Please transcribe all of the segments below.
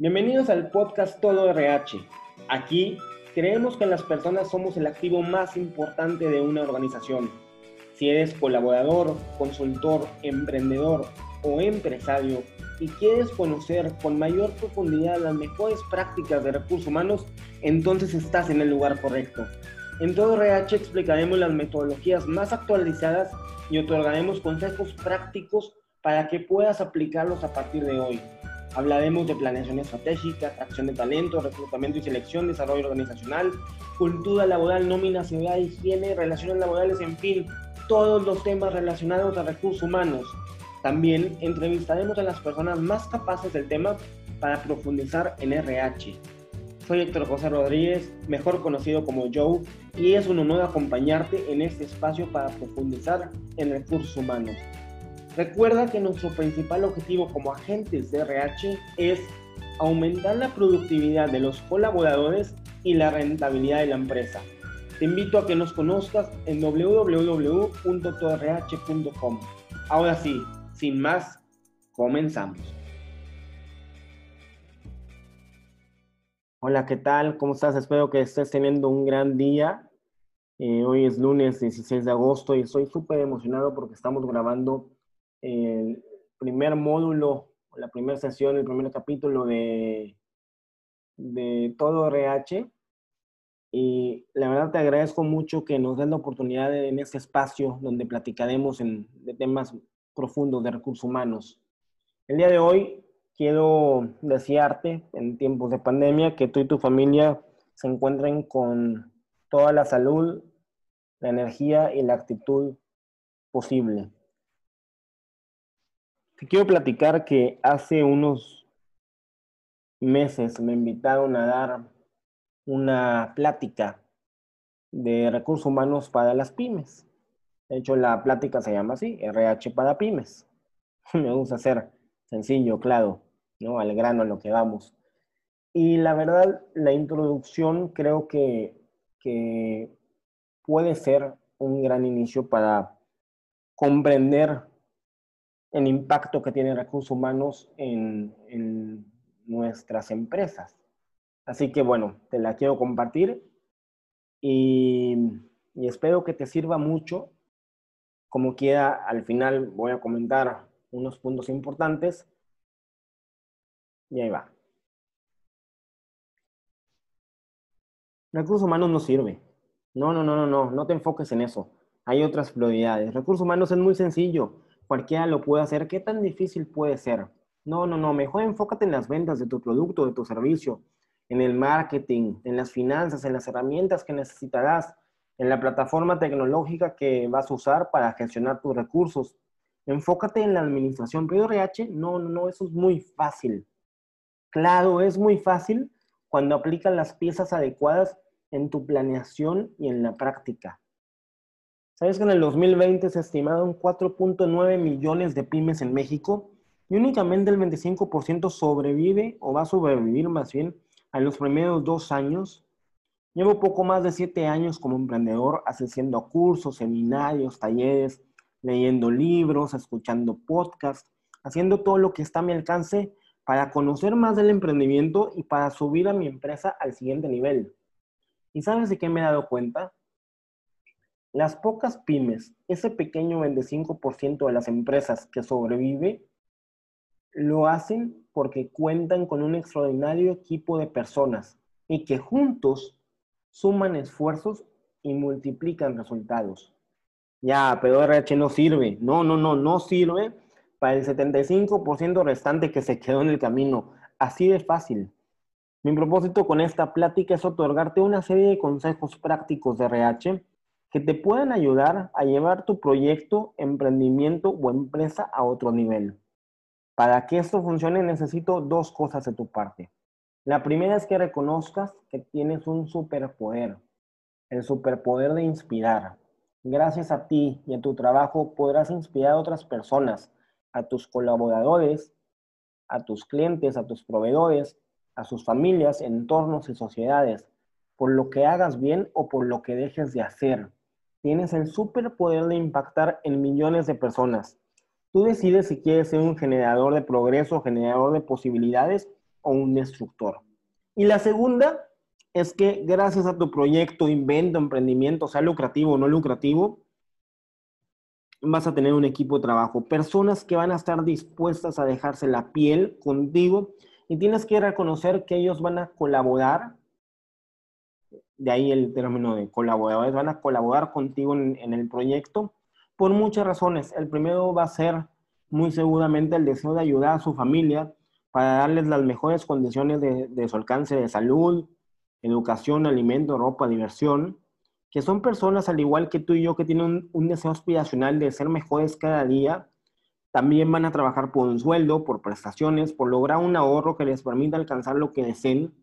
Bienvenidos al podcast Todo RH. Aquí creemos que las personas somos el activo más importante de una organización. Si eres colaborador, consultor, emprendedor o empresario y quieres conocer con mayor profundidad las mejores prácticas de recursos humanos, entonces estás en el lugar correcto. En todo RH explicaremos las metodologías más actualizadas y otorgaremos consejos prácticos para que puedas aplicarlos a partir de hoy. Hablaremos de planeación estratégica, atracción de talento, reclutamiento y selección, desarrollo organizacional, cultura laboral, nómina, seguridad, higiene, relaciones laborales, en fin, todos los temas relacionados a recursos humanos. También entrevistaremos a las personas más capaces del tema para profundizar en RH. Soy Héctor José Rodríguez, mejor conocido como Joe, y es un honor acompañarte en este espacio para profundizar en recursos humanos. Recuerda que nuestro principal objetivo como agentes de RH es aumentar la productividad de los colaboradores y la rentabilidad de la empresa. Te invito a que nos conozcas en www.torrh.com. Ahora sí, sin más, comenzamos. Hola, ¿qué tal? ¿Cómo estás? Espero que estés teniendo un gran día. Eh, hoy es lunes 16 de agosto y estoy súper emocionado porque estamos grabando el primer módulo, la primera sesión, el primer capítulo de, de todo RH. Y la verdad te agradezco mucho que nos den la oportunidad en este espacio donde platicaremos en, de temas profundos de recursos humanos. El día de hoy quiero desearte en tiempos de pandemia que tú y tu familia se encuentren con toda la salud, la energía y la actitud posible. Te quiero platicar que hace unos meses me invitaron a dar una plática de recursos humanos para las pymes. De hecho, la plática se llama así, RH para pymes. Me gusta hacer sencillo, claro, ¿no? Al grano, lo que vamos. Y la verdad, la introducción creo que, que puede ser un gran inicio para comprender el impacto que tiene recursos humanos en, nuestras empresas. Así que bueno, te la quiero compartir y, y, espero que te sirva mucho. Como quiera, al final voy a comentar unos puntos importantes y ahí va. Recursos humanos no sirve. No, no, no, no, no, no te enfoques en eso. Hay otras prioridades. Recursos humanos es muy sencillo cualquiera lo puede hacer. ¿Qué tan difícil puede ser? No, no, no. Mejor enfócate en las ventas de tu producto, de tu servicio, en el marketing, en las finanzas, en las herramientas que necesitarás, en la plataforma tecnológica que vas a usar para gestionar tus recursos. Enfócate en la administración. Pero RH, no, no, no, eso es muy fácil. Claro, es muy fácil cuando aplicas las piezas adecuadas en tu planeación y en la práctica. ¿Sabes que en el 2020 se estimaron 4.9 millones de pymes en México y únicamente el 25% sobrevive o va a sobrevivir más bien a los primeros dos años? Llevo poco más de siete años como emprendedor asistiendo cursos, seminarios, talleres, leyendo libros, escuchando podcasts, haciendo todo lo que está a mi alcance para conocer más del emprendimiento y para subir a mi empresa al siguiente nivel. ¿Y sabes de qué me he dado cuenta? Las pocas pymes, ese pequeño 25% de las empresas que sobrevive, lo hacen porque cuentan con un extraordinario equipo de personas y que juntos suman esfuerzos y multiplican resultados. Ya, pero RH no sirve. No, no, no, no sirve para el 75% restante que se quedó en el camino. Así de fácil. Mi propósito con esta plática es otorgarte una serie de consejos prácticos de RH que te puedan ayudar a llevar tu proyecto, emprendimiento o empresa a otro nivel. Para que esto funcione necesito dos cosas de tu parte. La primera es que reconozcas que tienes un superpoder, el superpoder de inspirar. Gracias a ti y a tu trabajo podrás inspirar a otras personas, a tus colaboradores, a tus clientes, a tus proveedores, a sus familias, entornos y sociedades, por lo que hagas bien o por lo que dejes de hacer tienes el superpoder de impactar en millones de personas. Tú decides si quieres ser un generador de progreso, generador de posibilidades o un destructor. Y la segunda es que gracias a tu proyecto, invento, emprendimiento, sea lucrativo o no lucrativo, vas a tener un equipo de trabajo, personas que van a estar dispuestas a dejarse la piel contigo y tienes que reconocer que ellos van a colaborar, de ahí el término de colaboradores, van a colaborar contigo en, el proyecto por muchas razones. El primero va a ser muy seguramente el deseo de ayudar a su familia para darles las mejores condiciones de, su alcance de salud, educación, alimento, ropa, diversión que son personas al igual que tú y yo que tienen un, deseo aspiracional de ser mejores cada día, también van a trabajar por un sueldo, por prestaciones, por lograr un ahorro que les permita alcanzar lo que deseen.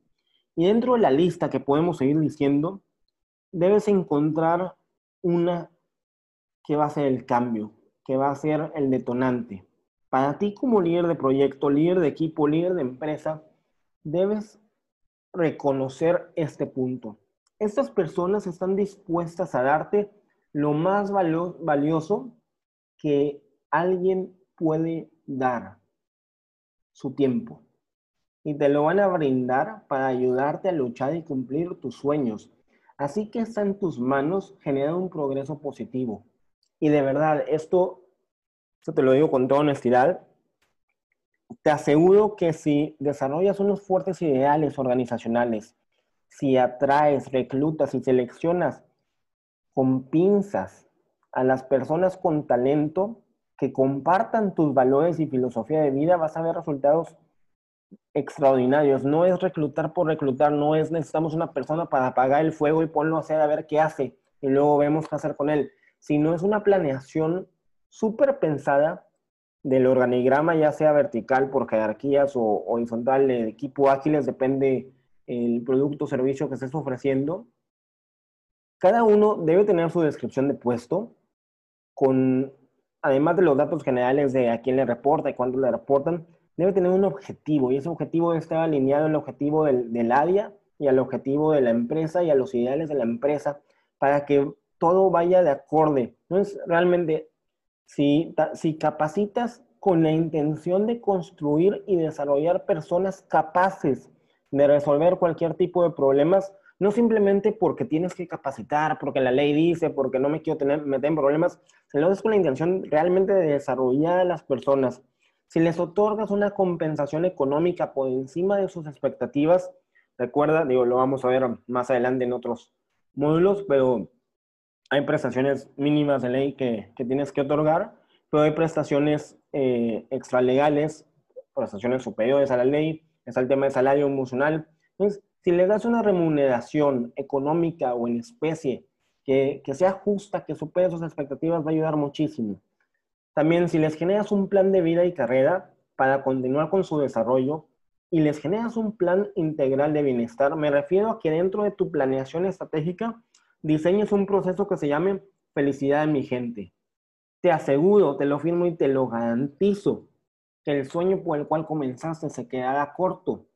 Y dentro de la lista que podemos seguir diciendo, debes encontrar una que va a ser el cambio, que va a ser el detonante. Para ti como líder de proyecto, líder de equipo, líder de empresa, debes reconocer este punto estas personas están dispuestas a darte lo más valioso que alguien puede dar, su tiempo. Y te lo van a brindar para ayudarte a luchar y cumplir tus sueños. Así que está en tus manos generar un progreso positivo. Y de verdad, esto, esto te lo digo con toda honestidad, te aseguro que si desarrollas unos fuertes ideales organizacionales, si atraes, reclutas y seleccionas con pinzas a las personas con talento que compartan tus valores y filosofía de vida, vas a ver resultados extraordinarios. No es reclutar por reclutar, no es necesitamos una persona para apagar el fuego y ponlo a hacer a ver qué hace y luego vemos qué hacer con él, sino es una planeación súper pensada del organigrama, ya sea vertical por jerarquías o horizontal de equipo ágiles, depende el producto o servicio que estés ofreciendo, cada uno debe tener su descripción de puesto con, además de los datos generales de a quién le reporta y cuándo le reportan, debe tener un objetivo y ese objetivo debe estar alineado al objetivo del, del área y al objetivo de la empresa y a los ideales de la empresa para que todo vaya de acorde. No es realmente, si, si capacitas con la intención de construir y desarrollar personas capaces de resolver cualquier tipo de problemas, no simplemente porque tienes que capacitar, porque la ley dice, porque no me quiero tener, meter en problemas, sino es con la intención realmente de desarrollar a las personas. Si les otorgas una compensación económica por encima de sus expectativas, recuerda, digo, lo vamos a ver más adelante en otros módulos, pero hay prestaciones mínimas de ley que, que tienes que otorgar, pero hay prestaciones eh, extralegales, prestaciones superiores a la ley, está el tema de salario emocional. Entonces, si le das una remuneración económica o en especie que, que sea justa, que supere sus expectativas, va a ayudar muchísimo. También si les generas un plan de vida y carrera para continuar con su desarrollo y les generas un plan integral de bienestar, me refiero a que dentro de tu planeación estratégica diseñes un proceso que se llame felicidad de mi gente. Te aseguro, te lo firmo y te lo garantizo que el sueño por el cual comenzaste se quedará corto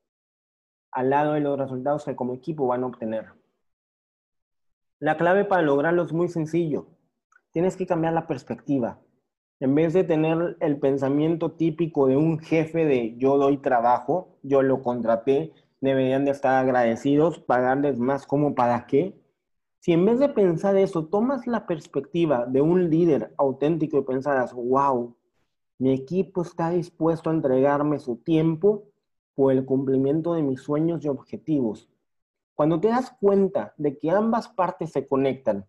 al lado de los resultados que como equipo van a obtener. La clave para lograrlo es muy sencillo. Tienes que cambiar la perspectiva. En vez de tener el pensamiento típico de un jefe de yo doy trabajo, yo lo contraté, deberían de estar agradecidos, pagarles más como para qué. Si en vez de pensar eso, tomas la perspectiva de un líder auténtico y pensarás, wow, mi equipo está dispuesto a entregarme su tiempo por el cumplimiento de mis sueños y objetivos. Cuando te das cuenta de que ambas partes se conectan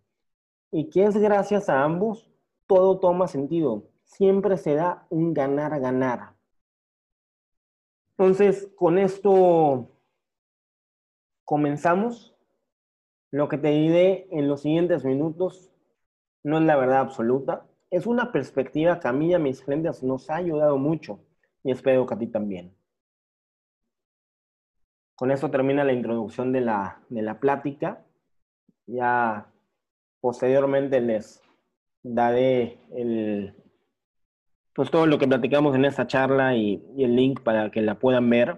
y que es gracias a ambos, todo toma sentido. Siempre se da un ganar-ganar. Entonces, con esto comenzamos. Lo que te diré en los siguientes minutos no es la verdad absoluta, es una perspectiva que a mí y a mis clientes nos ha ayudado mucho y espero que a ti también. Con esto termina la introducción de la, de la plática. Ya posteriormente les daré el, pues todo lo que platicamos en esta charla y, y el link para que la puedan ver.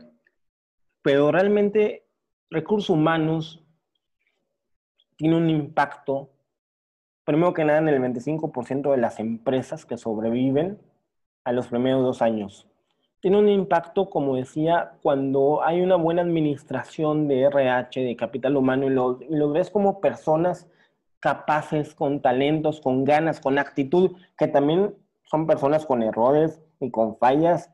Pero realmente recursos humanos tiene un impacto primero que nada, en el 25% de las empresas que sobreviven a los primeros dos años. tiene un impacto, como decía, cuando hay una buena administración de RH, de capital humano, y los, y ves como personas capaces, con talentos, con ganas, con actitud, que también son personas con errores y con fallas,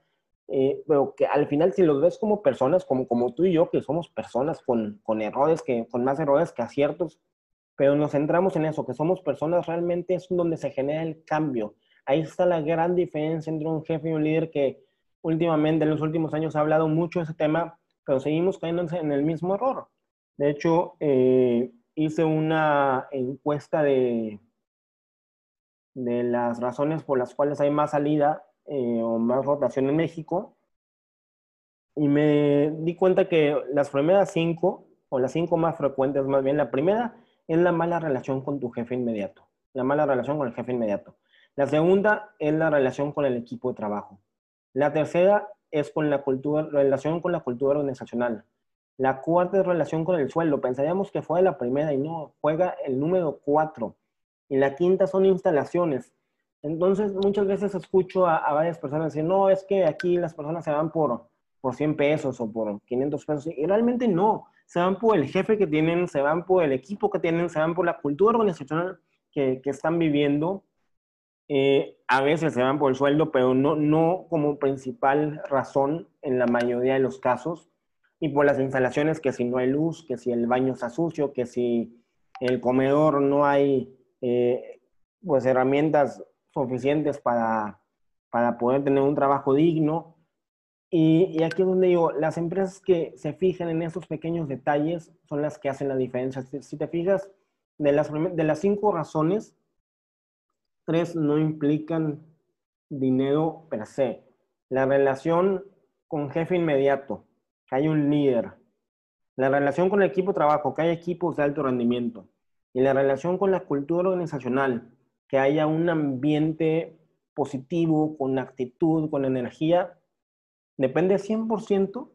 eh, pero que al final si los ves como personas, como, como tú y yo, que somos personas con, con errores, que, con más errores que aciertos, pero nos centramos en eso, que somos personas, realmente es donde se genera el cambio. Ahí está la gran diferencia entre un jefe y un líder que últimamente, en los últimos años, ha hablado mucho de ese tema, pero seguimos cayendo en el mismo error. De hecho, eh, hice una encuesta de, de las razones por las cuales hay más salida eh, o más rotación en México y me di cuenta que las primeras cinco, o las cinco más frecuentes más bien, la primera es la mala relación con tu jefe inmediato, la mala relación con el jefe inmediato. La segunda es la relación con el equipo de trabajo. La tercera es con la cultura, relación con la cultura organizacional. La cuarta es relación con el sueldo. Pensaríamos que fue la primera y no, juega el número cuatro. Y la quinta son instalaciones. Entonces, muchas veces escucho a, varias personas decir, no, es que aquí las personas se van por, por 100 pesos o por 500 pesos. Y realmente no. Se van por el jefe que tienen, se van por el equipo que tienen, se van por la cultura organizacional que, que están viviendo. Eh, a veces se van por el sueldo, pero no, no como principal razón en la mayoría de los casos y por las instalaciones, que si no hay luz, que si el baño está sucio, que si el comedor no hay eh, pues herramientas suficientes para, para poder tener un trabajo digno. Y, y, aquí es donde digo, las empresas que se fijan en esos pequeños detalles son las que hacen la diferencia. Si, te fijas, de las, de las cinco razones, tres no implican dinero per se. La relación con jefe inmediato, que hay un líder. La relación con el equipo de trabajo, que hay equipos de alto rendimiento. Y la relación con la cultura organizacional, que haya un ambiente positivo, con actitud, con energía, depende 100%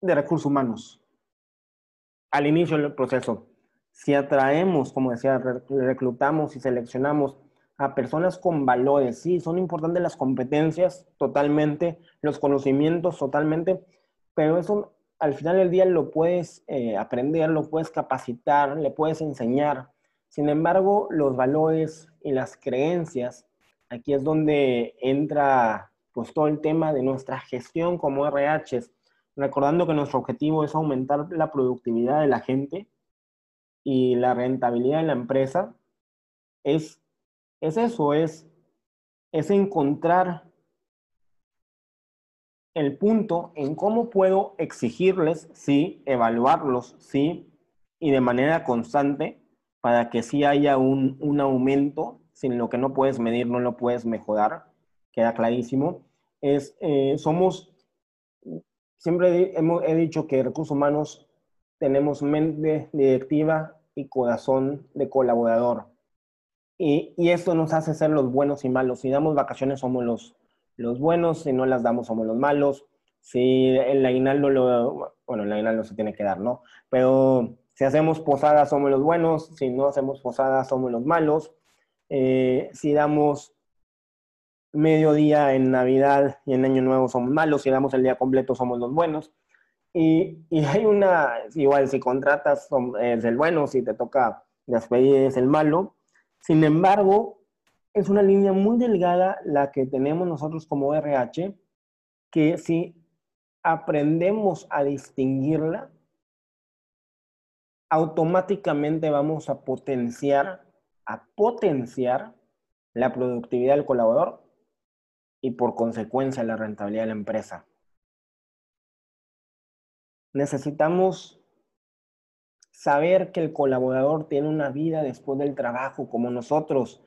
de recursos humanos. Al inicio del proceso, si atraemos, como decía, reclutamos y seleccionamos a personas con valores. Sí, son importantes las competencias totalmente, los conocimientos totalmente, pero eso al final del día lo puedes eh, aprender, lo puedes capacitar, le puedes enseñar. Sin embargo, los valores y las creencias, aquí es donde entra pues todo el tema de nuestra gestión como RH, recordando que nuestro objetivo es aumentar la productividad de la gente y la rentabilidad de la empresa, es es eso, es, es encontrar el punto en cómo puedo exigirles, sí, evaluarlos, sí, y de manera constante para que sí haya un, un aumento, sin lo que no puedes medir, no lo puedes mejorar, queda clarísimo. Es, eh, somos, siempre hemos, he dicho que recursos humanos tenemos mente directiva y corazón de colaborador. Y, y, esto nos hace ser los buenos y malos. Si damos vacaciones somos los, los buenos, si no las damos somos los malos. Si el aguinaldo lo... Bueno, el aguinaldo se tiene que dar, ¿no? Pero si hacemos posadas somos los buenos, si no hacemos posadas somos los malos. Eh, si damos mediodía en Navidad y en Año Nuevo somos malos, si damos el día completo somos los buenos. Y, y hay una, igual si contratas es el bueno, si te toca despedir es el malo. Sin embargo, es una línea muy delgada la que tenemos nosotros como RH, que si aprendemos a distinguirla, automáticamente vamos a potenciar, a potenciar la productividad del colaborador y por consecuencia la rentabilidad de la empresa. Necesitamos saber que el colaborador tiene una vida después del trabajo como nosotros,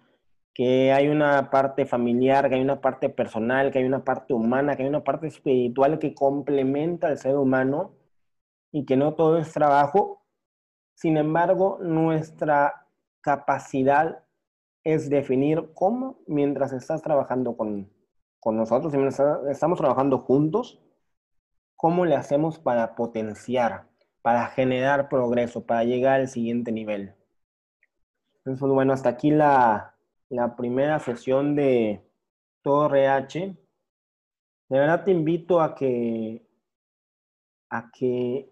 que hay una parte familiar, que hay una parte personal, que hay una parte humana, que hay una parte espiritual que complementa al ser humano y que no todo es trabajo. Sin embargo, nuestra capacidad es definir cómo, mientras estás trabajando con, con nosotros, mientras estamos trabajando juntos, cómo le hacemos para potenciar para generar progreso, para llegar al siguiente nivel. Entonces, bueno, hasta aquí la, la primera sesión de todo RH. De verdad te invito a que, a que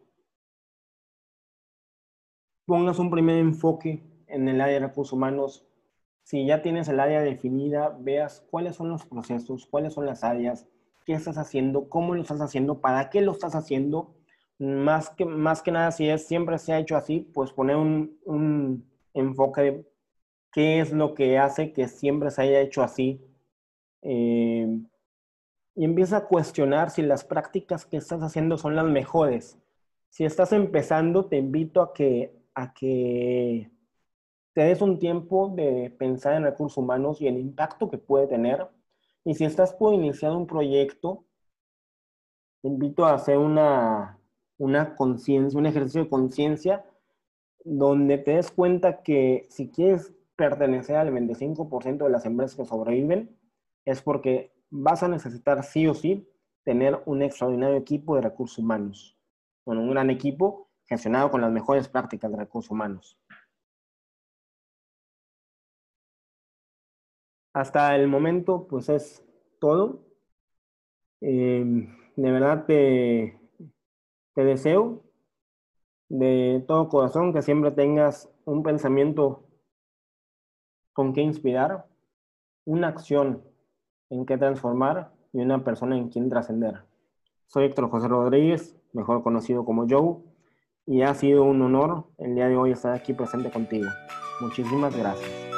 pongas un primer enfoque en el área de recursos humanos. Si ya tienes el área definida, veas cuáles son los procesos, cuáles son las áreas, qué estás haciendo, cómo lo estás haciendo, para qué lo estás haciendo. Más que, más que nada, si es, siempre se ha hecho así, pues poner un, un enfoque de qué es lo que hace que siempre se haya hecho así. Eh, y empieza a cuestionar si las prácticas que estás haciendo son las mejores. Si estás empezando, te invito a que, a que te des un tiempo de pensar en recursos humanos y el impacto que puede tener. Y si estás por iniciar un proyecto, te invito a hacer una, una conciencia, un ejercicio de conciencia donde te des cuenta que si quieres pertenecer al 25% de las empresas que sobreviven, es porque vas a necesitar sí o sí tener un extraordinario equipo de recursos humanos. Bueno, un gran equipo gestionado con las mejores prácticas de recursos humanos. Hasta el momento, pues es todo. Eh, de verdad te, te deseo de todo corazón que siempre tengas un pensamiento con que inspirar, una acción en qué transformar y una persona en quien trascender. Soy Héctor José Rodríguez, mejor conocido como Joe, y ha sido un honor el día de hoy estar aquí presente contigo. Muchísimas gracias.